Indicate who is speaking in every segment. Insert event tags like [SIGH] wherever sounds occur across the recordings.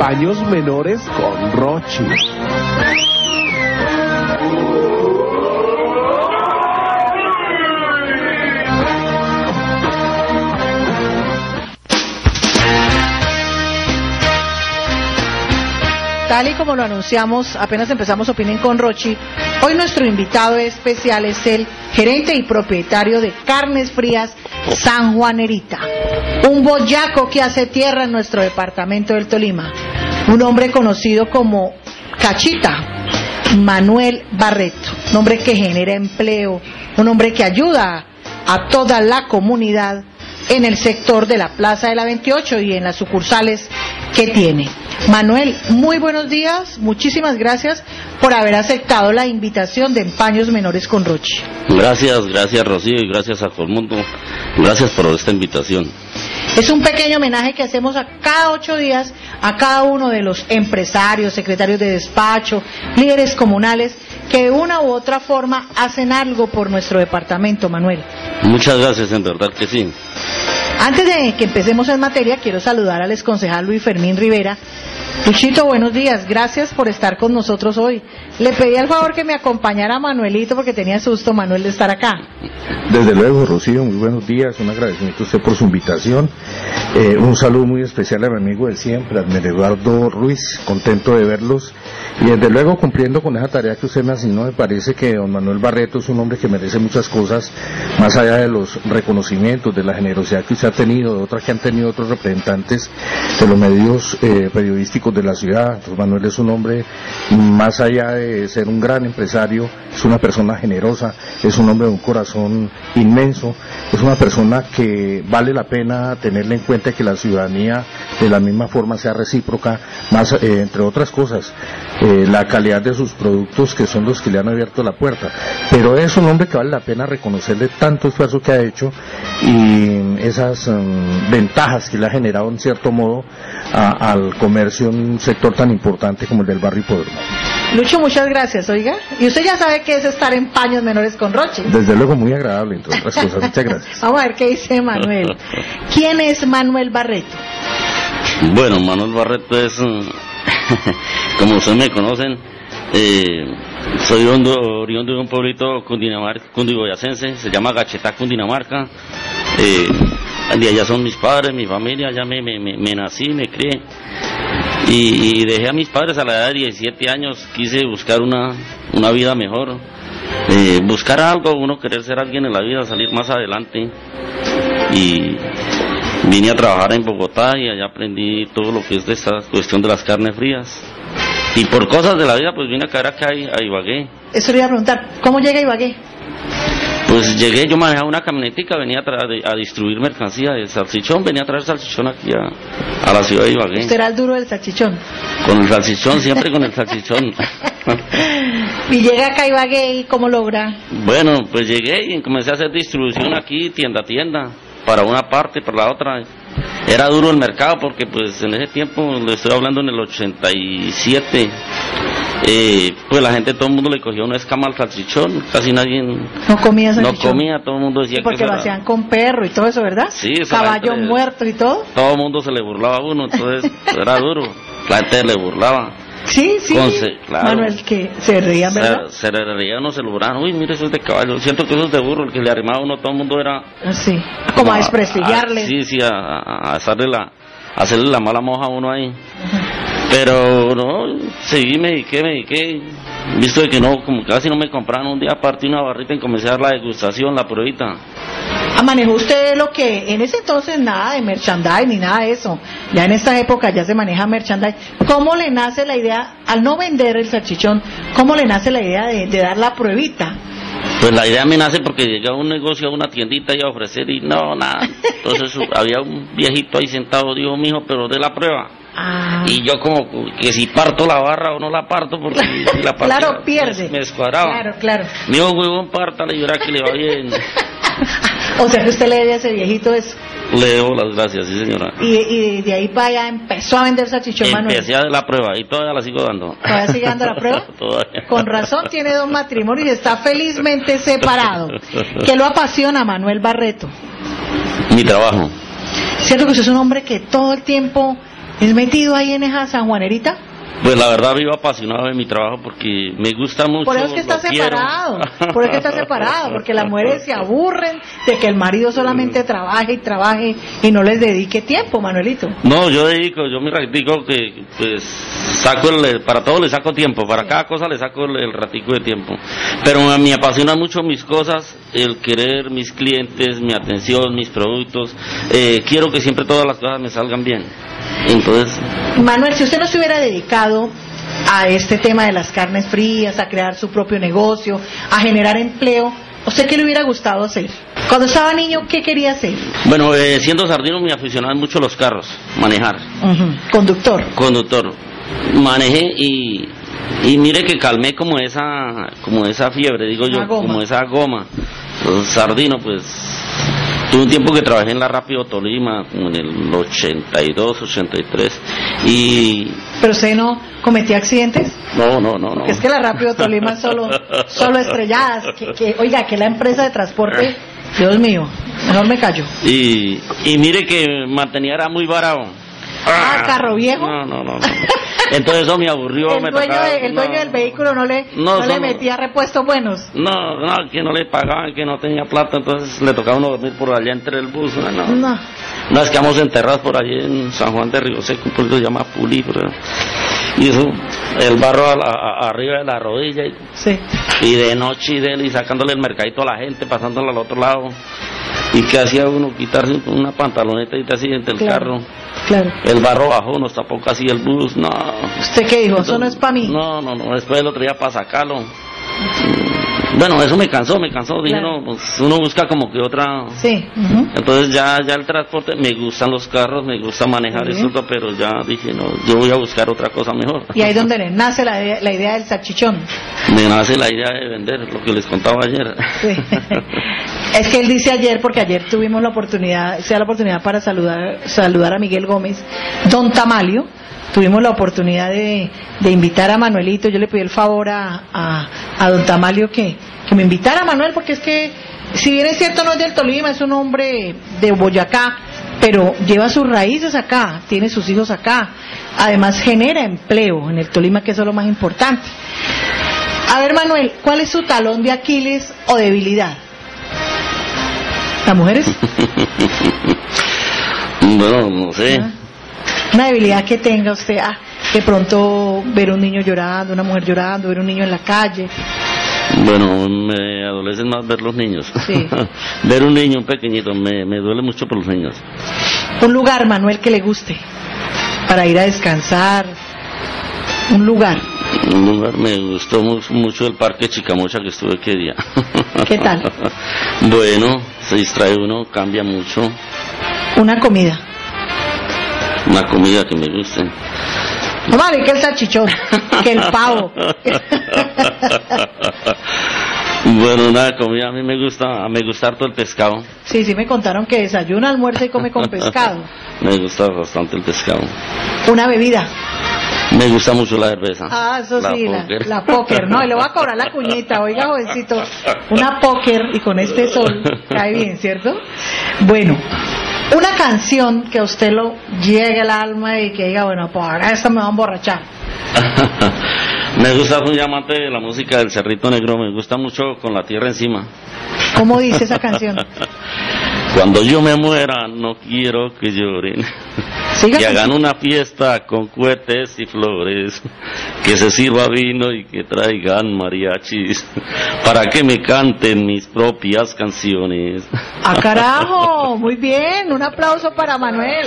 Speaker 1: Paños menores con Rochi.
Speaker 2: Y como lo anunciamos, apenas empezamos Opinen con Rochi, hoy nuestro invitado especial es el gerente y propietario de Carnes Frías San Juanerita, un boyaco que hace tierra en nuestro departamento del Tolima, un hombre conocido como Cachita, Manuel Barreto, un hombre que genera empleo, un hombre que ayuda a toda la comunidad en el sector de la Plaza de la 28 y en las sucursales que tiene. Manuel, muy buenos días, muchísimas gracias por haber aceptado la invitación de Empaños Menores con Rochi.
Speaker 3: Gracias, gracias Rocío y gracias a todo el mundo. Gracias por esta invitación.
Speaker 2: Es un pequeño homenaje que hacemos a cada ocho días a cada uno de los empresarios, secretarios de despacho, líderes comunales que de una u otra forma hacen algo por nuestro departamento, Manuel.
Speaker 3: Muchas gracias, en verdad que sí.
Speaker 2: Antes de que empecemos en materia, quiero saludar al exconcejal Luis Fermín Rivera. Luchito, buenos días. Gracias por estar con nosotros hoy. Le pedí al favor que me acompañara a Manuelito porque tenía susto, Manuel, de estar acá.
Speaker 1: Desde luego, Rocío, muy buenos días. Un agradecimiento a usted por su invitación. Eh, un saludo muy especial a mi amigo de siempre, Admer Eduardo Ruiz. Contento de verlos. Y desde luego, cumpliendo con esa tarea que usted me asignó, me parece que don Manuel Barreto es un hombre que merece muchas cosas, más allá de los reconocimientos, de la generosidad que usted tenido, otras que han tenido otros representantes de los medios eh, periodísticos de la ciudad. Manuel es un hombre, más allá de ser un gran empresario, es una persona generosa, es un hombre de un corazón inmenso, es una persona que vale la pena tenerle en cuenta que la ciudadanía de la misma forma sea recíproca, más eh, entre otras cosas, eh, la calidad de sus productos que son los que le han abierto la puerta. Pero es un hombre que vale la pena reconocerle tanto esfuerzo que ha hecho y esas um, ventajas que le ha generado en cierto modo a, al comercio en un sector tan importante como el del barrio Hipódromo.
Speaker 2: Lucho, muchas gracias, oiga. Y usted ya sabe qué es estar en paños menores con Roche.
Speaker 1: Desde luego muy agradable, entre otras cosas. Muchas gracias. [LAUGHS]
Speaker 2: Vamos a ver qué dice Manuel. ¿Quién es Manuel Barreto?
Speaker 3: Bueno, Manuel Barreto es, mm, [LAUGHS] como ustedes me conocen, eh, soy oriundo, oriundo de un pueblito cundinamarca, cundiboyacense, se llama Gachetá, Cundinamarca. Eh, de allá son mis padres, mi familia, allá me, me, me, nací, me crié. Y, dejé a mis padres a la edad de 17 años, quise buscar una, una vida mejor, eh, buscar algo, uno querer ser alguien en la vida, salir más adelante. Y vine a trabajar en Bogotá y allá aprendí todo lo que es de esta cuestión de las carnes frías. Y por cosas de la vida, pues vine a caer acá a Ibagué.
Speaker 2: Eso le iba a preguntar. ¿Cómo llega a Ibagué?
Speaker 3: Pues llegué, yo manejaba una camionetica, venía a, tra- a distribuir mercancía de salchichón, venía a traer salchichón aquí a, a la ciudad de Ibagué.
Speaker 2: Usted era el duro del salchichón.
Speaker 3: Con el salchichón, siempre con el salchichón. [LAUGHS]
Speaker 2: Y llega acá a Ibagué y ¿cómo logra?
Speaker 3: bueno, pues llegué y comencé a hacer distribución aquí, tienda a tienda, para una parte, para la otra. Era duro el mercado porque pues en ese tiempo, le estoy hablando en el 87, eh, pues la gente, todo el mundo le cogió una escama al salchichón, casi nadie
Speaker 2: No comía
Speaker 3: no comía, todo el mundo decía
Speaker 2: Sí, porque
Speaker 3: que
Speaker 2: lo hacían con perro y todo eso, ¿verdad?
Speaker 3: Sí,
Speaker 2: Caballo
Speaker 3: gente
Speaker 2: muerto y todo.
Speaker 3: todo el mundo se le burlaba a uno, entonces [LAUGHS] era duro, la gente le burlaba.
Speaker 2: Sí, sí.
Speaker 3: Conce- claro.
Speaker 2: Manuel, que se reían, ¿verdad?
Speaker 3: Se, se reía uno, se lo burlaban, uy, mire, eso es de caballo, siento que eso es de burro, el que le arrimaba a uno, todo el mundo era...
Speaker 2: Sí. Como a desprestigiarle.
Speaker 3: a- sí, sí, a, a- hacerle la, hacerle la mala moja a uno ahí. Pero no, seguí, me dediqué, me dediqué, visto que no, como casi no me compraban un día, partí una barrita y comencé a dar la degustación, la pruebita.
Speaker 2: Ah, manejó usted lo que en ese entonces nada de merchandise ni nada de eso. Ya en esta época ya se maneja merchandise. ¿Cómo le nace la idea, al no vender el salchichón, cómo le nace la idea de, de dar la pruebita?
Speaker 3: Pues la idea me nace porque llegué a un negocio, a una tiendita y a ofrecer y no, nada. Entonces [LAUGHS] había un viejito ahí sentado, dijo, mijo, pero de la prueba.
Speaker 2: Ah.
Speaker 3: Y yo como que si parto la barra o no la parto, porque si la [LAUGHS] partía,
Speaker 2: claro, pierde.
Speaker 3: Me, me escuadraba.
Speaker 2: Claro, claro.
Speaker 3: Me dijo, huevón, pártale y verá que le va bien. [LAUGHS]
Speaker 2: o sea que usted le debe a ese viejito eso.
Speaker 3: Le debo las gracias, sí señora.
Speaker 2: Y, y de ahí para allá empezó a vender salchichón Manuel.
Speaker 3: Empecé a dar la prueba y todavía la sigo dando.
Speaker 2: ¿Todavía sigue dando la [LAUGHS] prueba?
Speaker 3: todavía.
Speaker 2: Con razón tiene dos matrimonios y está felizmente separado. ¿Qué lo apasiona Manuel Barreto?
Speaker 3: Mi trabajo.
Speaker 2: ¿Cierto que usted es un hombre que todo el tiempo es metido ahí en esa sanjuanerita?
Speaker 3: Pues la verdad vivo apasionado de mi trabajo porque me gusta mucho.
Speaker 2: Por eso es que está
Speaker 3: lo quiero.
Speaker 2: separado, por eso es que está separado, porque las mujeres se aburren de que el marido solamente trabaje y trabaje y no les dedique tiempo, Manuelito.
Speaker 3: No, yo dedico, yo me digo que pues saco el, para todo le saco tiempo, para cada cosa le saco el, el ratico de tiempo. Pero a mí me apasiona mucho mis cosas, el querer mis clientes, mi atención, mis productos. Eh, quiero que siempre todas las cosas me salgan bien. Entonces,
Speaker 2: Manuel, si usted no se hubiera dedicado a este tema de las carnes frías, a crear su propio negocio, a generar empleo, ¿usted qué le hubiera gustado hacer? Cuando estaba niño, ¿qué quería hacer?
Speaker 3: bueno, eh, siendo sardino me aficionaban mucho los carros, manejar.
Speaker 2: Conductor.
Speaker 3: conductor manejé y y mire que calmé como esa como esa fiebre digo yo como esa goma sardino pues tuve un tiempo que trabajé en la Rápido Tolima como en el 82 83 y
Speaker 2: ¿Pero usted no cometía accidentes?
Speaker 3: no no no no
Speaker 2: Porque es que la Rápido Tolima es solo, [LAUGHS] solo estrelladas. Que, que, oiga, que la empresa de transporte, Dios mío, mejor me callo.
Speaker 3: y, y mire que mantenía era muy varado
Speaker 2: Ah, carro viejo.
Speaker 3: no no no, no. entonces eso me aburrió [LAUGHS]
Speaker 2: El
Speaker 3: me
Speaker 2: dueño,
Speaker 3: tocaba-
Speaker 2: de- el dueño
Speaker 3: no.
Speaker 2: del vehículo no le,
Speaker 3: No,
Speaker 2: no le metía repuestos buenos.
Speaker 3: No, no, que no le pagaban, que no tenía plata, entonces le tocaba uno dormir por allá entre el bus. No, no.
Speaker 2: No.
Speaker 3: Nos quedamos enterrados por allí en San Juan de Río Seco, un pueblo se llama Pulí, pero- y eso, el barro a la- a- arriba de la rodilla, y,
Speaker 2: Sí.
Speaker 3: y de noche y de y sacándole el mercadito a la gente, pasándolo al otro lado. ¿Y que hacía uno? Quitarse una pantaloneta y así entre el
Speaker 2: Claro.
Speaker 3: carro.
Speaker 2: Claro.
Speaker 3: El barro bajó, nos tapó casi el bus, no.
Speaker 2: ¿Usted qué dijo? Eso no es para mí.
Speaker 3: No, no, no, después el otro día para sacarlo. Bueno, eso me cansó, me cansó. Dije,
Speaker 2: Claro.
Speaker 3: no, pues uno busca como que otra.
Speaker 2: Sí.
Speaker 3: Entonces ya, ya el transporte, me gustan los carros, me gusta manejar eso, pero ya dije, no, yo voy a buscar otra cosa mejor.
Speaker 2: Y ahí donde le nace la, idea- la idea del salchichón.
Speaker 3: Me nace la idea de vender lo que les contaba ayer.
Speaker 2: Sí. [LAUGHS] es que él dice ayer, porque ayer tuvimos la oportunidad, sea la oportunidad para saludar, saludar a Miguel Gómez, Don Tamalio. Tuvimos la oportunidad de, de invitar a Manuelito. Yo le pedí el favor a, a, Don Tamalio que, que me invitara a Manuel, porque es que, si bien es cierto, no es del Tolima, es un hombre de Boyacá, pero lleva sus raíces acá, tiene sus hijos acá. Además, genera empleo en el Tolima, que eso es lo más importante. A ver, Manuel, ¿cuál es su talón de Aquiles o debilidad? ¿Las mujeres? [LAUGHS]
Speaker 3: bueno, no sé.
Speaker 2: Ah. Una debilidad que tenga usted, ah, de pronto ver un niño llorando, una mujer llorando, ver un niño en la calle.
Speaker 3: Bueno, me adolecen más ver los niños.
Speaker 2: Sí. [LAUGHS]
Speaker 3: ver un niño, un pequeñito, me, me duele mucho por los niños.
Speaker 2: Un lugar, Manuel, que le guste para ir a descansar. Un lugar.
Speaker 3: Un lugar me gustó mu- mucho el parque Chicamocha que estuve aquel día. [LAUGHS]
Speaker 2: ¿Qué tal? [LAUGHS]
Speaker 3: bueno, se distrae uno, cambia mucho.
Speaker 2: Una comida.
Speaker 3: Una comida que me guste.
Speaker 2: No vale que el salchichón, que el pavo. [LAUGHS]
Speaker 3: bueno, una comida a mí me gusta, me gusta harto el pescado.
Speaker 2: Sí, sí me contaron que desayuna, almuerza y come con pescado.
Speaker 3: Me gusta bastante el pescado.
Speaker 2: Una bebida.
Speaker 3: Me gusta mucho la cerveza.
Speaker 2: Ah, eso sí, la,
Speaker 3: póker.
Speaker 2: la póker. No, y le voy a cobrar la cuñita. Oiga, jovencito, una póker y con este sol cae bien, ¿cierto? Bueno, una canción que a usted lo llegue al alma y que diga, bueno, pues ahora esta me va a emborrachar. [LAUGHS]
Speaker 3: me gusta, soy amante de la música del Cerrito Negro, me gusta mucho con la tierra encima.
Speaker 2: ¿Cómo dice esa canción? [LAUGHS]
Speaker 3: Cuando yo me muera, no quiero que lloren. Que [LAUGHS] hagan una fiesta con cohetes y flores, que se sirva vino y que traigan mariachis, [LAUGHS] para que me canten mis propias canciones.
Speaker 2: ¡Ah, carajo! [LAUGHS] Muy bien, un aplauso para Manuel.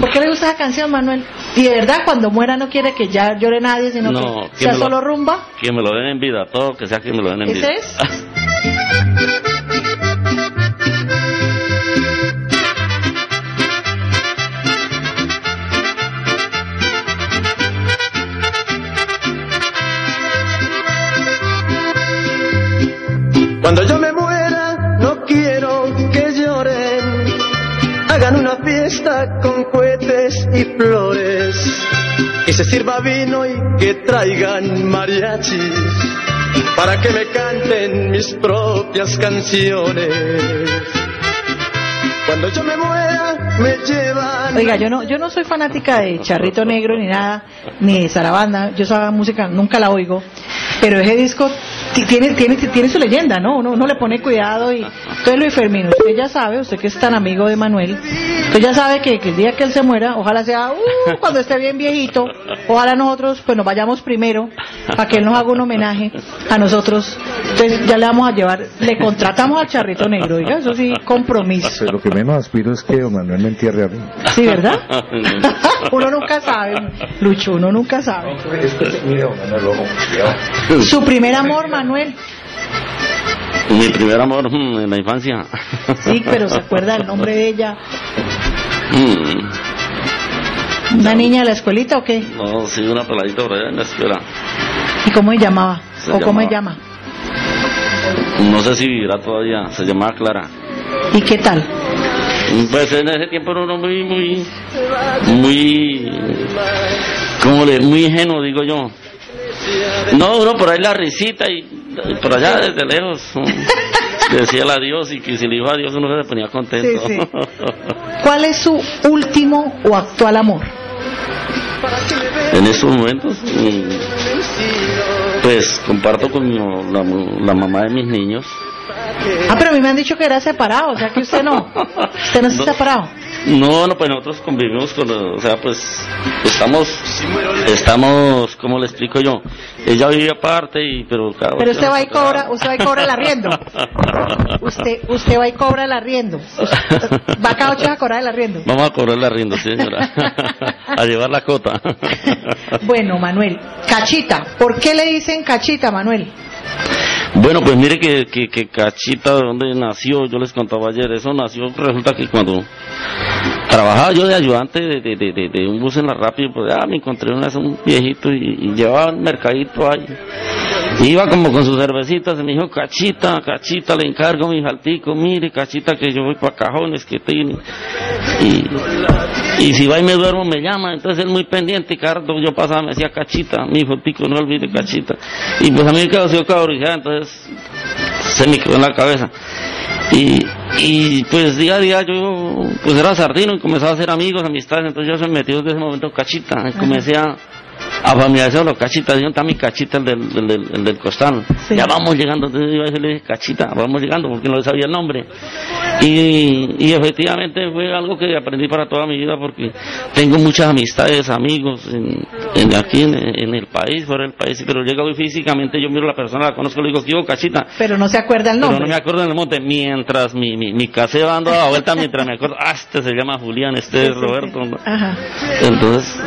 Speaker 2: ¿Por qué le gusta esa canción, Manuel? Y de verdad, cuando muera no quiere que ya llore nadie, sino
Speaker 3: No,
Speaker 2: que
Speaker 3: que
Speaker 2: sea
Speaker 3: lo-
Speaker 2: solo rumba.
Speaker 3: Que me lo den en vida, todo que sea que me lo den en vida.
Speaker 2: ¿Ese es?
Speaker 4: Con cohetes y flores. Que se sirva vino y que traigan mariachis. Para que me canten mis propias canciones. Cuando yo me muera, me llevan.
Speaker 2: Oiga, yo no, yo no soy fanática de Charrito Negro ni nada, ni de Sarabanda. Yo esa música nunca la oigo. Pero ese disco ti- tiene, tiene, tiene su leyenda, ¿no? Uno, uno le pone cuidado y... Entonces, Luis Fermín, usted ya sabe, usted que es tan amigo de Manuel, usted ya sabe que, que el día que él se muera, ojalá sea uh, cuando esté bien viejito, ojalá nosotros pues nos vayamos primero para que él nos haga un homenaje a nosotros. Entonces ya le vamos a llevar, le contratamos al Charrito Negro, oiga, eso sí, compromiso.
Speaker 1: Pues lo que menos aspiro es que don Manuel me entierre a mí.
Speaker 2: Sí, ¿verdad? uno nunca sabe, Lucho, uno nunca sabe. Su primer amor, Manuel.
Speaker 3: Mi primer amor mm, en la infancia.
Speaker 2: Sí, pero ¿se acuerda el nombre de ella?
Speaker 3: Mm,
Speaker 2: ¿Una niña de la escuelita o qué?
Speaker 3: no, sí, una peladita por allá en la escuela.
Speaker 2: ¿Y cómo se llamaba?
Speaker 3: Se
Speaker 2: ¿O cómo se
Speaker 3: llamaba-
Speaker 2: llama?
Speaker 3: No sé si vivirá todavía, se llamaba Clara.
Speaker 2: ¿Y qué tal?
Speaker 3: Pues en ese tiempo era uno muy, muy, muy, como le, muy ingenuo, digo yo. No, uno por ahí la risita y por allá desde lejos [LAUGHS] decía el adiós y que si le iba adiós uno se ponía contento.
Speaker 2: Sí, sí. [LAUGHS] ¿Cuál es su último o actual amor?
Speaker 3: en estos momentos, mm, pues comparto con mi- la, la mamá de mis niños.
Speaker 2: Ah, pero a mí me han dicho que era separado, o sea que usted no. [LAUGHS] Usted no está
Speaker 3: No.
Speaker 2: separado.
Speaker 3: No, no, pues nosotros convivimos con, o sea, pues estamos, estamos, ¿cómo le explico yo? Ella vive aparte y, pero
Speaker 2: Pero usted va y cobra, usted va y cobra el arriendo. Usted, usted va y cobra el arriendo. Va cada ocho a cobrar el arriendo.
Speaker 3: Vamos a cobrar la rienda, sí, señora. [LAUGHS] a llevar la cota.
Speaker 2: Bueno, Manuel, Cachita. ¿Por qué le dicen Cachita, Manuel?
Speaker 3: Bueno, pues mire que, que, que Cachita, de donde nació, yo les contaba ayer, eso nació, resulta que cuando trabajaba yo de ayudante de, de, de, de- un bus en la rápido, pues ah, me encontré una un viejito y, llevaba un mercadito ahí. Iba como con sus cervecitas me dijo, Cachita, Cachita, le encargo mi jaltico, mire, Cachita, que yo voy para cajones que tiene. Y, si va y me duermo, me llama. Entonces él muy pendiente, y cada rato yo pasaba, me decía, Cachita, mi hijotico, no olvide Cachita. Y pues a mí me quedó así cabrizada, entonces se me quedó en la cabeza. Y, y pues día a día yo pues era sardino y comenzaba a hacer amigos, amistades, entonces yo se me metí desde ese momento cachita, y comencé a, a familiarizar los cachitas, yo está mi cachita el del, el del, el del costal,
Speaker 2: Sí.
Speaker 3: ya vamos llegando, entonces yo le dije cachita, vamos llegando porque no le sabía el nombre. Y, y efectivamente fue algo que aprendí para toda mi vida porque tengo muchas amistades, amigos en, en aquí en, en el país, fuera del país, pero llega hoy físicamente, yo miro a la persona, la conozco, le digo, ¿qué cachita?
Speaker 2: Pero no se acuerda el
Speaker 3: Pero
Speaker 2: nombre.
Speaker 3: no me acuerdo en el monte, mientras mi, mi, mi casé va dando la vuelta, mientras me acuerdo, ah, este se llama Julián, este es Roberto. Entonces,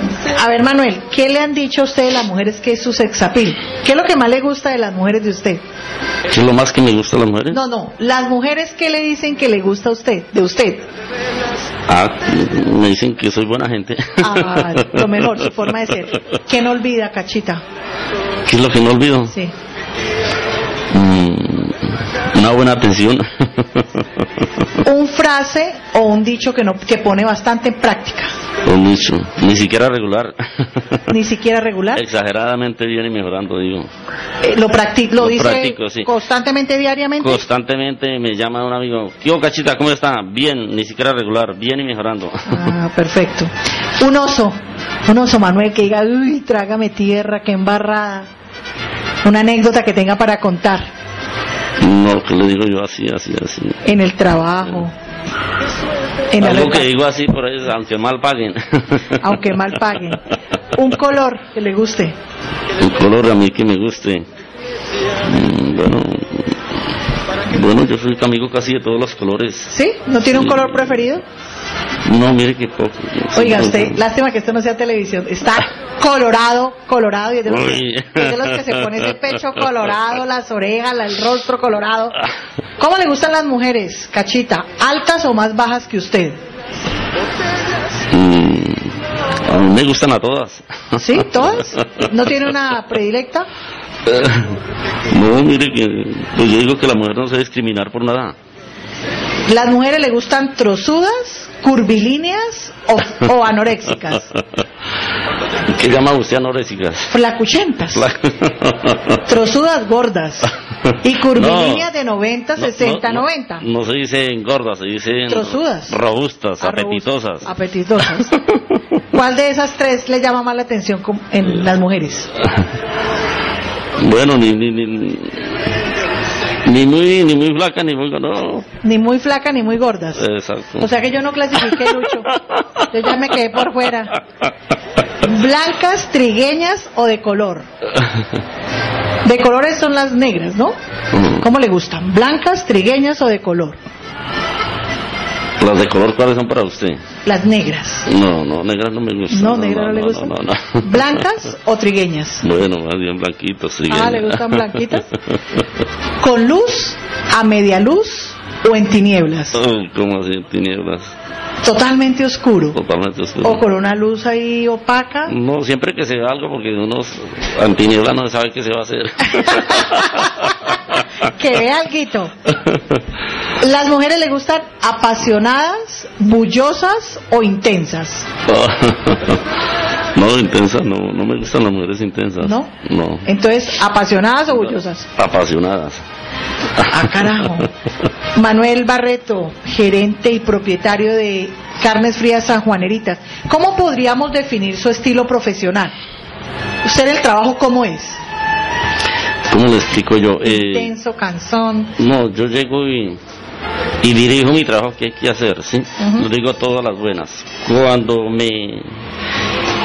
Speaker 2: A ver, Manuel, ¿qué le han dicho a usted de las mujeres que es su sexapil? ¿Qué es lo que más le gusta de las mujeres de usted?
Speaker 3: ¿qué es lo más que me gusta de las mujeres?
Speaker 2: No, no, las mujeres que le dicen que le gusta a usted, de usted.
Speaker 3: Ah, me dicen que soy buena gente.
Speaker 2: Ah, lo mejor, su forma de ser. ¿Qué no olvida, Cachita?
Speaker 3: ¿Qué es lo que no olvido?
Speaker 2: Sí.
Speaker 3: Mm, una buena atención. [LAUGHS]
Speaker 2: Un frase o un dicho que no que pone bastante en práctica,
Speaker 3: Un dicho, ni siquiera regular. [LAUGHS]
Speaker 2: ni siquiera regular.
Speaker 3: Exageradamente bien y mejorando, digo.
Speaker 2: Eh, lo practi- lo,
Speaker 3: Lo
Speaker 2: dice
Speaker 3: practico, sí.
Speaker 2: constantemente, diariamente.
Speaker 3: Constantemente me llama un amigo, ¿qué hubo, cachita? ¿Cómo está? Bien, ni siquiera regular, bien y mejorando.
Speaker 2: Ah, perfecto. Un oso, un oso, Manuel, que diga, uy, trágame tierra, qué embarrada. Una anécdota que tenga para contar.
Speaker 3: No, que le digo yo así, así, así.
Speaker 2: En el trabajo. En la
Speaker 3: Algo
Speaker 2: ropa,
Speaker 3: que digo así por ahí, aunque mal paguen.
Speaker 2: aunque mal paguen. Un color que le guste.
Speaker 3: Un color a mí que me guste. Mm, Bueno, bueno, yo soy amigo casi de todos los colores.
Speaker 2: ¿Sí? ¿No tiene un color preferido?
Speaker 3: No, mire que poco.
Speaker 2: Oiga, usted, lástima que esto no sea televisión. Está colorado, colorado, y es de los, que,
Speaker 3: Uy.
Speaker 2: es de los que se pone ese pecho colorado, las orejas, el rostro colorado. ¿Cómo le gustan las mujeres, Cachita? ¿Altas o más bajas que usted?
Speaker 3: Mm, a mí me gustan a todas.
Speaker 2: ¿Sí? ¿Todas? ¿No tiene una predilecta? [LAUGHS]
Speaker 3: No, mire que pues yo digo que la mujer no se debe discriminar por nada.
Speaker 2: ¿Las mujeres le gustan trozudas, curvilíneas o, o [LAUGHS] anoréxicas?
Speaker 3: ¿Qué llama usted anoréxicas?
Speaker 2: Flacuchentas. [LAUGHS] Trozudas gordas. Y curvilíneas
Speaker 3: No.
Speaker 2: de 90,
Speaker 3: No,
Speaker 2: 60,
Speaker 3: no, no,
Speaker 2: 90.
Speaker 3: No se dicen gordas, se dicen
Speaker 2: Trozudas.
Speaker 3: robustas,
Speaker 2: Ah,
Speaker 3: apetitosas.
Speaker 2: Apetitosas. [LAUGHS] ¿Cuál de esas tres le llama más la atención en las mujeres?
Speaker 3: Bueno, ni, ni, ni, [LAUGHS] ni muy ni muy flaca ni muy no.
Speaker 2: Ni muy flaca ni muy gordas.
Speaker 3: Exacto.
Speaker 2: O sea que yo no clasifiqué, Lucho. Yo ya me quedé por fuera. ¿Blancas, trigueñas o de color? De colores son las negras, ¿no?
Speaker 3: Ujú.
Speaker 2: ¿Cómo le gustan? ¿Blancas, trigueñas o de color?
Speaker 3: Las de color cuáles son para usted?
Speaker 2: Las negras.
Speaker 3: No, no, negras no me gustan.
Speaker 2: No, negras no, le gustan.
Speaker 3: No. [LAUGHS]
Speaker 2: ¿Blancas o trigueñas?
Speaker 3: Bueno, más bien blanquitos. sí,
Speaker 2: Ah. ¿le gustan blanquitas? [LAUGHS] ¿Con luz, a media luz o en tinieblas?
Speaker 3: Uy, ¿Cómo así? Tinieblas.
Speaker 2: Totalmente oscuro.
Speaker 3: Totalmente oscuro.
Speaker 2: O con una luz ahí opaca.
Speaker 3: No, siempre que se ve algo, porque uno en tinieblas no se sabe qué se va a hacer. [LAUGHS] [LAUGHS]
Speaker 2: que vea alguito. ¿Las mujeres le gustan apasionadas, bullosas o intensas? [LAUGHS]
Speaker 3: no, intensas, no, no me gustan las mujeres intensas.
Speaker 2: ¿No?
Speaker 3: No.
Speaker 2: Entonces, ¿apasionadas o bullosas?
Speaker 3: Apasionadas.
Speaker 2: Ah, carajo. [LAUGHS] Manuel Barreto, gerente y propietario de Carnes Frías San Juaneritas. ¿Cómo podríamos definir su estilo profesional? ¿Usted el trabajo cómo es?
Speaker 3: ¿Cómo le explico yo? Eh,
Speaker 2: Intenso, cansón.
Speaker 3: no, yo llego y, y dirijo mi trabajo que hay que hacer, ¿sí? Lo digo todas las buenas. Cuando me...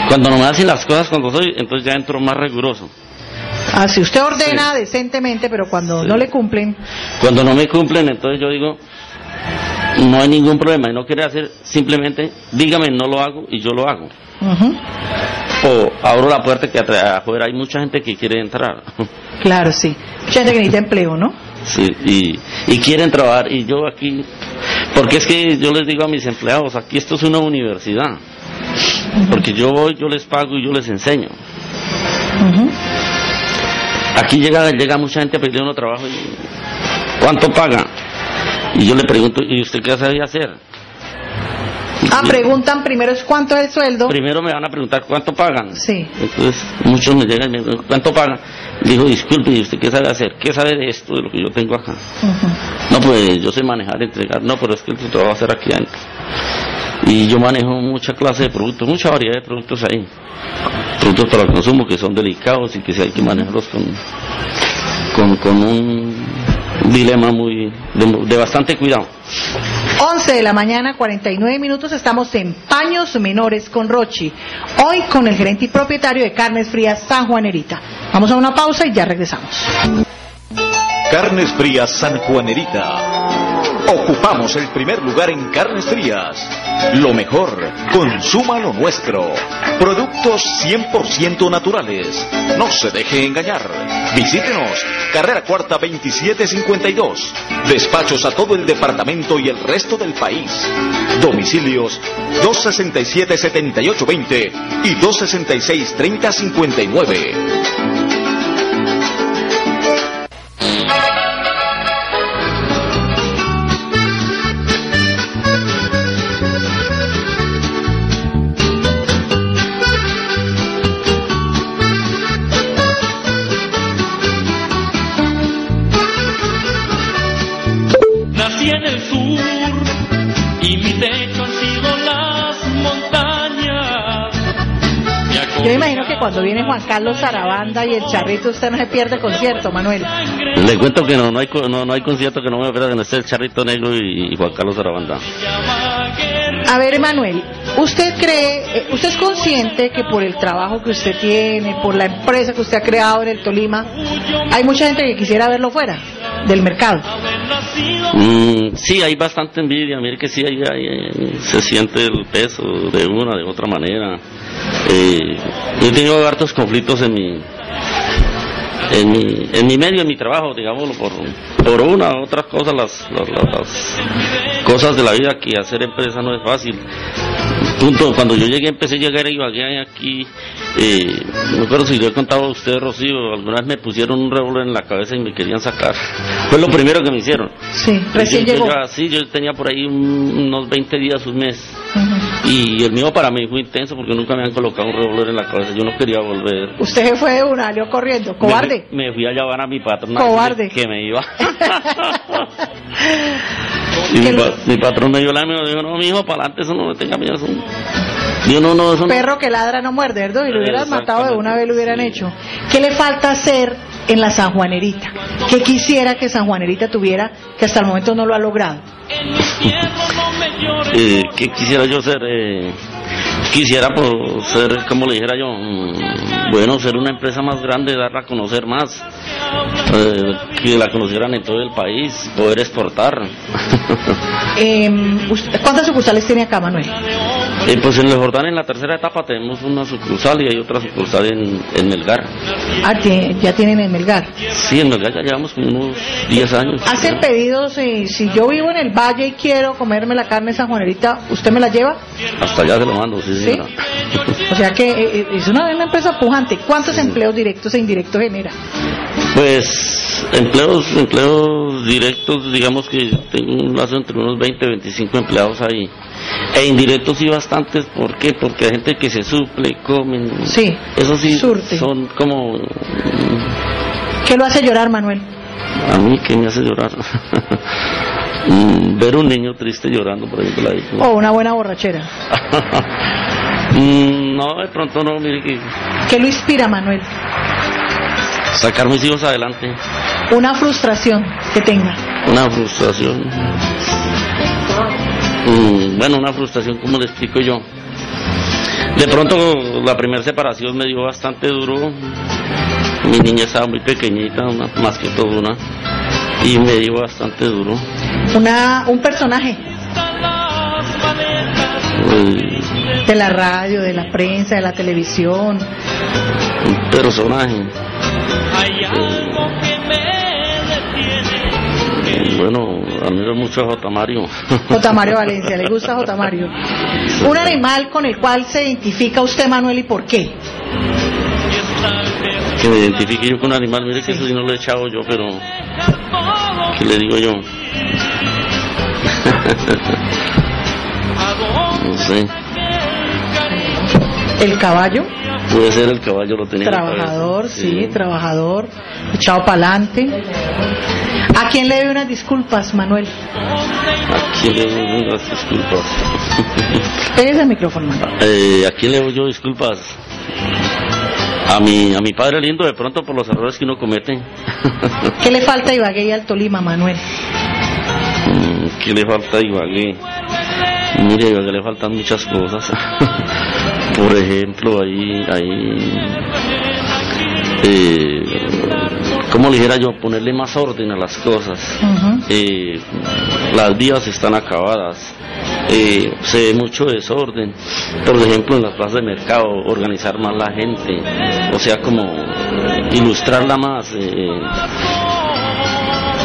Speaker 3: Cuando no me hacen las cosas cuando soy, entonces ya entro más riguroso.
Speaker 2: Ah, si usted ordena decentemente, pero cuando
Speaker 3: Sí.
Speaker 2: no le cumplen,
Speaker 3: Cuando no me cumplen, entonces yo digo, no hay ningún problema y no quiere hacer, simplemente dígame, no lo hago y yo lo hago. O abro la puerta que afuera hay mucha gente que quiere entrar. [LAUGHS]
Speaker 2: claro, sí. Mucha gente que necesita empleo, ¿no?
Speaker 3: Sí, y, y quieren trabajar y yo aquí, porque es que yo les digo a mis empleados, aquí esto es una universidad, porque yo voy, yo les pago y yo les enseño. Aquí llega, llega mucha gente a pedir uno trabajo y ¿cuánto paga? Y yo le pregunto, ¿y usted qué sabe hacer?
Speaker 2: Ah, preguntan primero es cuánto es el sueldo.
Speaker 3: Primero me van a preguntar cuánto pagan.
Speaker 2: Sí.
Speaker 3: Entonces muchos me llegan y me preguntan cuánto pagan. Digo, disculpe, ¿y usted qué sabe hacer? ¿Qué sabe de esto, de lo que yo tengo acá? No, pues yo sé manejar, entregar. No, pero es que el trabajo va a hacer aquí adentro. Y yo manejo mucha clase de productos, mucha variedad de productos ahí. Productos para el consumo que son delicados y que sí hay que manejarlos con, con, con un dilema muy de, de bastante cuidado.
Speaker 2: 11 de la mañana, 49 minutos, estamos en Paños Menores con Rochi. Hoy con el gerente y propietario de Carnes Frías San Juanerita. Vamos a una pausa y ya regresamos.
Speaker 5: Carnes Frías San Juanerita. Ocupamos el primer lugar en carnes frías. Lo mejor, consuma lo nuestro. Productos 100% naturales. No se deje engañar. Visítenos. Carrera Cuarta 2752. Despachos a todo el departamento y el resto del país. Domicilios 267-7820 y 266-3059.
Speaker 2: Cuando viene Juan Carlos Sarabanda y el Charrito, usted no se pierde concierto, Manuel.
Speaker 3: Le cuento que no, no hay, no, no hay concierto que no me pierda que no esté el Charrito Negro y, y Juan Carlos Arabanda.
Speaker 2: A ver, Manuel, ¿usted cree, eh, usted es consciente que por el trabajo que usted tiene, por la empresa que usted ha creado en el Tolima, hay mucha gente que quisiera verlo fuera del mercado?
Speaker 3: Mm, sí, hay bastante envidia, mire que sí, hay, hay- se siente el peso de una, de otra manera. Eh, yo he tenido hartos conflictos en mi, en mi, en mi medio, en mi trabajo, digámoslo, por, por una u otras cosas, las, las, las- las cosas de la vida que hacer empresa no es fácil. Punto, cuando yo llegué, empecé a llegar a Ibagué aquí, eh, no me acuerdo si le he contado a usted, Rocío, alguna vez me pusieron un revólver en la cabeza y me querían sacar. Fue lo primero que me hicieron.
Speaker 2: Sí, recién
Speaker 3: Yo- yo
Speaker 2: llegó.
Speaker 3: ya- sí, yo tenía por ahí un- unos 20 días, un mes. Y el mío para mí fue intenso porque nunca me han colocado un revólver en la cabeza. Yo no quería volver.
Speaker 2: Usted se fue de una, salió corriendo, cobarde.
Speaker 3: Me, me fui a llamar a mi patrón.
Speaker 2: Cobarde.
Speaker 3: Que me iba. [LAUGHS] y mi, pa- patrón me dio la mano y dijo, no, mi hijo, para adelante, eso no me tenga miedo. Eso... Yo no, no, eso no.
Speaker 2: Perro que ladra no muerde, ¿verdad? Y lo hubieran matado de una vez, lo hubieran
Speaker 3: Sí.
Speaker 2: hecho. ¿Qué le falta hacer en la San Juanerita? ¿Qué quisiera que San Juanerita tuviera que hasta el momento no lo ha logrado?
Speaker 3: Eh, ¿Qué quisiera yo ser? Eh, quisiera pues, ser, como le dijera yo, mm, bueno, ser una empresa más grande, darla a conocer más, eh, que la conocieran en todo el país, poder exportar. [LAUGHS]
Speaker 2: Usted- ¿Cuántas sucursales tiene acá, Manuel?
Speaker 3: Eh, pues en el Jordán, en la tercera etapa, tenemos una sucursal y hay otra sucursal en, en Melgar.
Speaker 2: Ah, ya tienen en Melgar.
Speaker 3: Sí, en Melgar ya llevamos como unos 10 años.
Speaker 2: ¿Hacen pedidos? eh, si yo vivo en el valle y quiero comerme la carne San Juanerita, ¿usted me la lleva?
Speaker 3: Hasta allá se lo mando, sí,
Speaker 2: ¿Sí? [LAUGHS] O sea que eh, eh, es una, una empresa pujante. ¿Cuántos empleos directos e indirectos genera?
Speaker 3: Pues empleos, empleos directos, digamos que tengo un lazo entre unos 20, 25 empleados ahí. E indirectos sí bastantes, ¿por qué? Porque hay gente que se suple, comen.
Speaker 2: Sí,
Speaker 3: Eso sí,
Speaker 2: surte.
Speaker 3: son como...
Speaker 2: ¿Qué lo hace llorar, Manuel?
Speaker 3: A mí que me hace llorar. [LAUGHS] Mm, Ver un niño triste llorando por ejemplo ahí.
Speaker 2: O una buena borrachera. [LAUGHS]
Speaker 3: Mm, no, de pronto no, mire que
Speaker 2: ¿Qué lo inspira, Manuel?
Speaker 3: sacar mis hijos adelante,
Speaker 2: Una frustración que tenga.
Speaker 3: una frustración. Bueno, una frustración, como le explico yo? De pronto la primera separación me dio bastante duro. Mi niña estaba muy pequeñita, una- más que todo una, y me dio bastante duro.
Speaker 2: Una, un personaje de la radio, de la prensa, de la televisión.
Speaker 3: un personaje. Eh, bueno, admiro mucho a J. Mario.
Speaker 2: J. Mario Valencia, ¿le gusta J. Mario? Un animal con el cual se identifica usted, Manuel, y por qué.
Speaker 3: que me identifique yo con un animal, mire que eso sí no lo he echado yo, pero ¿qué le digo yo? [LAUGHS] no sé,
Speaker 2: El caballo,
Speaker 3: puede ser el caballo, lo tenía
Speaker 2: trabajador, sí, trabajador, echado para adelante. ¿A quién le debe unas disculpas, Manuel?
Speaker 3: ¿A quién le doy las disculpas? [LAUGHS]
Speaker 2: Pégase el micrófono, Manuel.
Speaker 3: Eh, ¿A quién le doy yo disculpas? A mi, a mi padre lindo de pronto por los errores que uno comete. [LAUGHS]
Speaker 2: ¿Qué le falta a Ibagué y al Tolima, Manuel?
Speaker 3: Mm, ¿Qué le falta a Ibagué? Mire, a Ibagué le faltan muchas cosas. [LAUGHS] Por ejemplo, ahí, ahí, eh, ¿cómo le dijera yo? Ponerle más orden a las cosas. Eh, las vías están acabadas. Eh, se ve mucho desorden. Por ejemplo, en las plazas de mercado, organizar más la gente. O sea, como ilustrarla más. eh,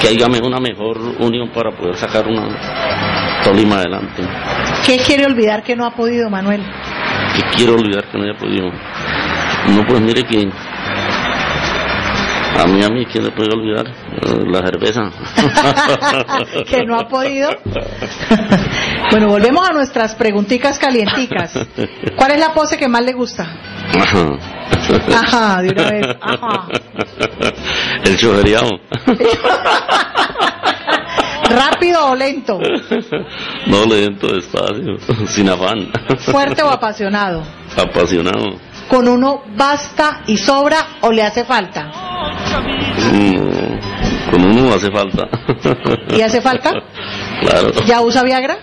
Speaker 3: que haya una mejor unión para poder sacar una Tolima adelante.
Speaker 2: ¿Qué quiere olvidar que no ha podido, Manuel?
Speaker 3: Que quiero olvidar que no haya podido. No, pues mire que a mí, a mí, ¿quién le puede olvidar? Eh, La cerveza. [LAUGHS]
Speaker 2: que no ha podido. [LAUGHS] bueno, volvemos a nuestras preguntitas calienticas. ¿Cuál es la pose que más le gusta?
Speaker 3: Ajá.
Speaker 2: Ajá, de una vez. [LAUGHS] Ajá.
Speaker 3: El chofereado.
Speaker 2: ¿Rápido o lento?
Speaker 3: No lento, despacio, sin afán.
Speaker 2: ¿Fuerte o apasionado?
Speaker 3: Apasionado.
Speaker 2: ¿Con uno basta y sobra o le hace falta?
Speaker 3: Mm, con uno hace falta. [LAUGHS]
Speaker 2: ¿Y hace falta?
Speaker 3: Claro.
Speaker 2: ¿Ya usa Viagra?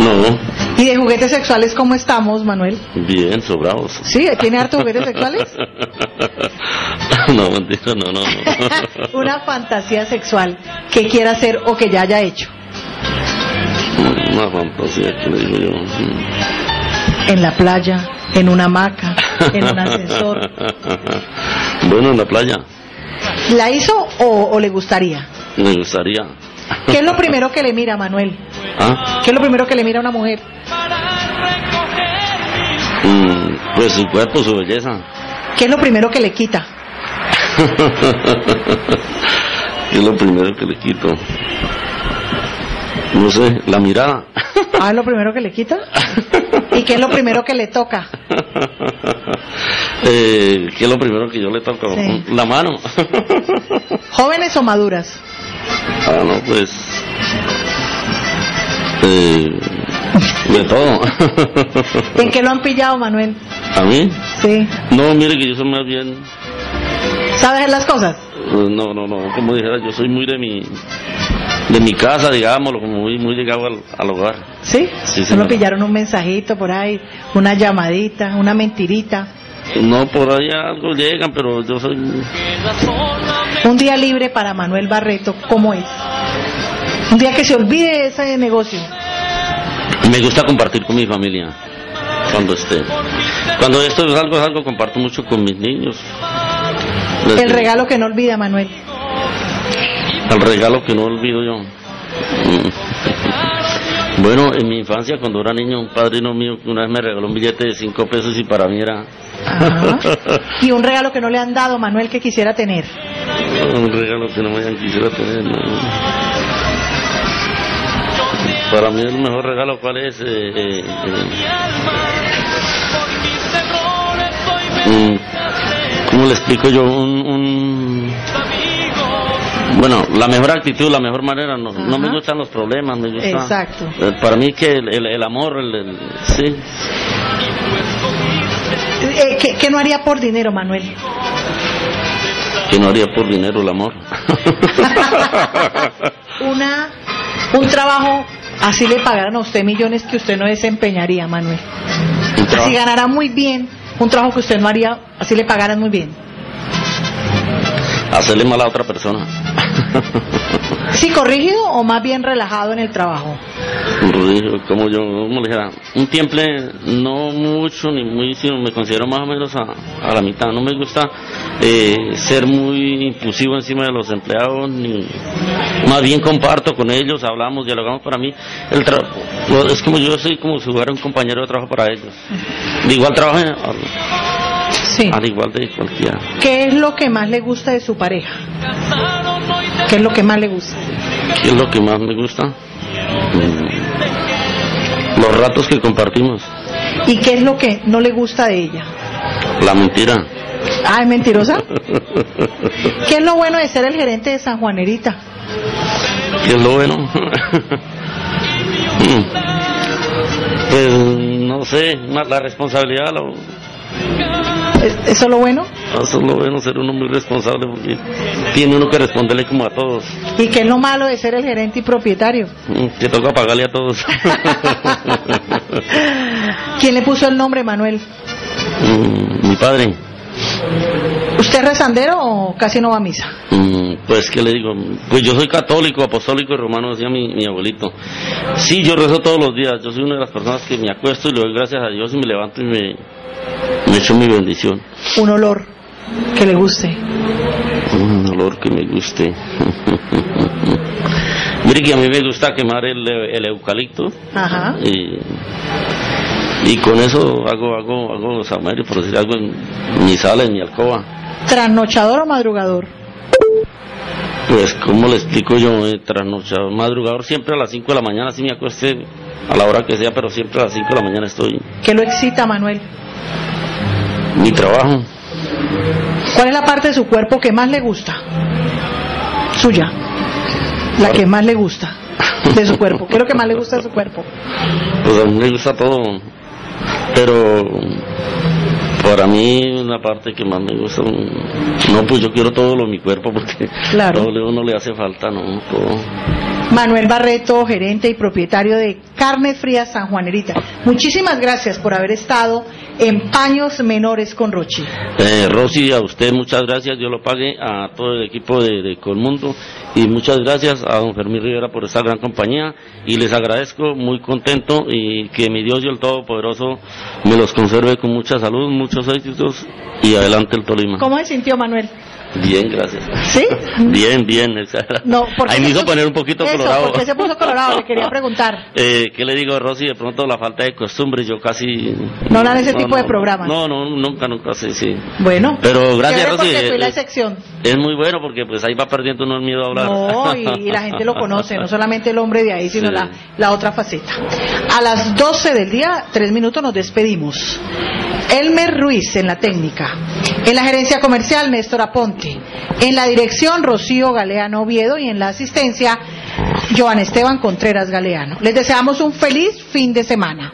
Speaker 3: No,
Speaker 2: ¿Y de juguetes sexuales cómo estamos, Manuel?
Speaker 3: bien, sobrados.
Speaker 2: ¿Sí? ¿Tiene hartos juguetes sexuales? [LAUGHS]
Speaker 3: no, mentira, no, no, no. [LAUGHS]
Speaker 2: Una fantasía sexual que quiera hacer o que ya haya hecho.
Speaker 3: Una fantasía que le digo yo.
Speaker 2: En la playa, en una hamaca, en un ascensor. [LAUGHS]
Speaker 3: Bueno, en la playa.
Speaker 2: ¿La hizo o, o le gustaría?
Speaker 3: Me gustaría.
Speaker 2: ¿Qué es lo primero que le mira, Manuel?
Speaker 3: ¿Ah?
Speaker 2: ¿Qué es lo primero que le mira a una mujer?
Speaker 3: Mm, pues su cuerpo, su belleza.
Speaker 2: ¿Qué es lo primero que le quita? [LAUGHS]
Speaker 3: es lo primero que le quito. No sé, la mirada.
Speaker 2: Ah, ¿es lo primero que le quita? [LAUGHS] [LAUGHS] ¿Y qué es lo primero que le toca? [LAUGHS]
Speaker 3: eh, ¿Qué es lo primero que yo le toco?
Speaker 2: Sí.
Speaker 3: La mano. [LAUGHS]
Speaker 2: ¿Jóvenes o maduras?
Speaker 3: ah, no, pues. Eh, de todo.
Speaker 2: ¿En qué lo han pillado, Manuel?
Speaker 3: ¿A mí?
Speaker 2: Sí.
Speaker 3: No, mire que yo soy más bien.
Speaker 2: ¿Sabes hacer las cosas?
Speaker 3: eh, No, no, no, como dijera, yo soy muy de mi. De mi casa, digámoslo, como muy, muy llegado al, al hogar.
Speaker 2: ¿Sí?
Speaker 3: Sí,
Speaker 2: ¿No
Speaker 3: señora.
Speaker 2: lo pillaron un mensajito por ahí, una llamadita, una mentirita?
Speaker 3: No, por ahí algo llegan, pero yo soy.
Speaker 2: Un día libre para Manuel Barreto, ¿cómo es? Un día que se olvide ese negocio.
Speaker 3: Me gusta compartir con mi familia cuando esté. Cuando esto es algo, es algo comparto mucho con mis niños. Desde-
Speaker 2: El regalo que no olvida, Manuel.
Speaker 3: El regalo que no olvido yo. Mm. Bueno, en mi infancia, cuando era niño, un padrino mío una vez me regaló un billete de cinco pesos y para mí era
Speaker 2: Ajá. [LAUGHS] Y un regalo que no le han dado, Manuel, que quisiera tener.
Speaker 3: un regalo que no me hayan quisiera tener. no. Para mí el mejor regalo, ¿cuál es? Eh, eh, eh, mm, ¿Cómo le explico yo? Un, un- Bueno, la mejor actitud, la mejor manera, no, no me gustan los problemas, me gusta...
Speaker 2: Exacto.
Speaker 3: Eh, para mí que el, el- el amor, el, el- sí,
Speaker 2: Eh, ¿qué, qué no haría por dinero, Manuel?
Speaker 3: que no haría por dinero el amor. [LAUGHS]
Speaker 2: Una, un trabajo, así le pagaran a usted millones que usted no desempeñaría, Manuel. Así ganara muy bien, un trabajo que usted no haría, así le pagaran muy bien.
Speaker 3: Hacerle mal a otra persona. [LAUGHS]
Speaker 2: ¿Sí, corrigido o más bien relajado en el trabajo?
Speaker 3: Como yo, como le dijera, un tiemple no mucho ni muy, sino me considero más o menos a, a la mitad. No me gusta eh, ser muy impulsivo encima de los empleados, ni más bien comparto con ellos, hablamos, dialogamos. Para mí, el tra- es como yo soy como si fuera un compañero de trabajo para ellos. De igual trabajo al,
Speaker 2: Sí.
Speaker 3: al igual de cualquiera.
Speaker 2: ¿Qué es lo que más le gusta de su pareja? ¿Qué es lo que más le gusta?
Speaker 3: ¿Qué es lo que más me gusta? Mm, Los ratos que compartimos.
Speaker 2: ¿Y qué es lo que no le gusta de ella?
Speaker 3: La mentira.
Speaker 2: Ah, ¿es mentirosa? [LAUGHS] ¿Qué es lo bueno de ser el gerente de San Juanerita?
Speaker 3: ¿Qué es lo bueno? [LAUGHS] Mm. pues no sé, la responsabilidad, lo,
Speaker 2: ¿Es- ¿Eso es lo bueno?
Speaker 3: eso es lo bueno, ser uno muy responsable porque tiene uno que responderle como a todos,
Speaker 2: ¿Y qué es lo malo de ser el gerente y propietario?
Speaker 3: Mm, que toca pagarle a todos. [LAUGHS]
Speaker 2: ¿Quién le puso el nombre, Manuel?
Speaker 3: Mm, Mi padre,
Speaker 2: ¿Usted es rezandero o casi no va a misa?
Speaker 3: mm, pues qué le digo, pues yo soy católico, apostólico y romano, decía mi, mi abuelito. Sí, yo rezo todos los días, yo soy una de las personas que me acuesto y le doy gracias a Dios y me levanto y me, me echo mi bendición.
Speaker 2: Un olor que le guste.
Speaker 3: Un olor que me guste. [LAUGHS] Mire que a mí me gusta quemar el, el eucalipto
Speaker 2: Ajá.
Speaker 3: y, y con eso hago hago hago saumerio, por decir algo en mi sala, en mi alcoba.
Speaker 2: ¿Trasnochador o madrugador?
Speaker 3: Pues, ¿cómo le explico yo? Eh, trasnochador, madrugador siempre a las 5 de la mañana, así me acueste a la hora que sea, pero siempre a las 5 de la mañana estoy.
Speaker 2: ¿Qué lo excita, Manuel?
Speaker 3: Mi trabajo,
Speaker 2: ¿Cuál es la parte de su cuerpo que más le gusta? Suya. La que más le gusta de su cuerpo. ¿Qué es lo que más le gusta de su cuerpo?
Speaker 3: pues a mí me gusta todo, pero Para mí, una parte que más me gusta, no, pues yo quiero todo lo de mi cuerpo porque
Speaker 2: Claro.
Speaker 3: todo lo- no le hace falta, no, todo.
Speaker 2: Manuel Barreto, gerente y propietario de Carnes Frías San Juanerita. Muchísimas gracias por haber estado en Paños Menores con Rochi.
Speaker 3: Eh, Rosy, a usted muchas gracias, yo lo pague, a todo el equipo de, de Colmundo y muchas gracias a don Fermín Rivera por esta gran compañía y les agradezco, muy contento y que mi Dios y el Todopoderoso me los conserve con mucha salud, muchos éxitos y adelante el Tolima.
Speaker 2: ¿Cómo se sintió Manuel?
Speaker 3: Bien, gracias.
Speaker 2: ¿Sí? [LAUGHS]
Speaker 3: Bien, bien.
Speaker 2: No,
Speaker 3: Ahí me hizo poner un poquito
Speaker 2: Eso,
Speaker 3: colorado.
Speaker 2: porque se puso colorado, le quería [LAUGHS] preguntar.
Speaker 3: Eh, ¿Qué le digo, Rosy? De pronto la falta de costumbre, yo casi...
Speaker 2: No dan ese tipo de programas.
Speaker 3: No, no, nunca, nunca, sí, sí.
Speaker 2: Bueno.
Speaker 3: Pero gracias, Rosy.
Speaker 2: la.
Speaker 3: Es muy bueno porque pues ahí va perdiendo uno el miedo a hablar.
Speaker 2: No, y, y la gente lo conoce, no solamente el hombre de ahí, sino
Speaker 3: Sí.
Speaker 2: la, la otra faceta. A las 12 del día, tres minutos, nos despedimos. Elmer Ruiz en la técnica. En la gerencia comercial, Néstor Aponte. En la dirección, Rocío Galeano Oviedo. Y en la asistencia, Joan Esteban Contreras Galeano. Les deseamos un feliz fin de semana.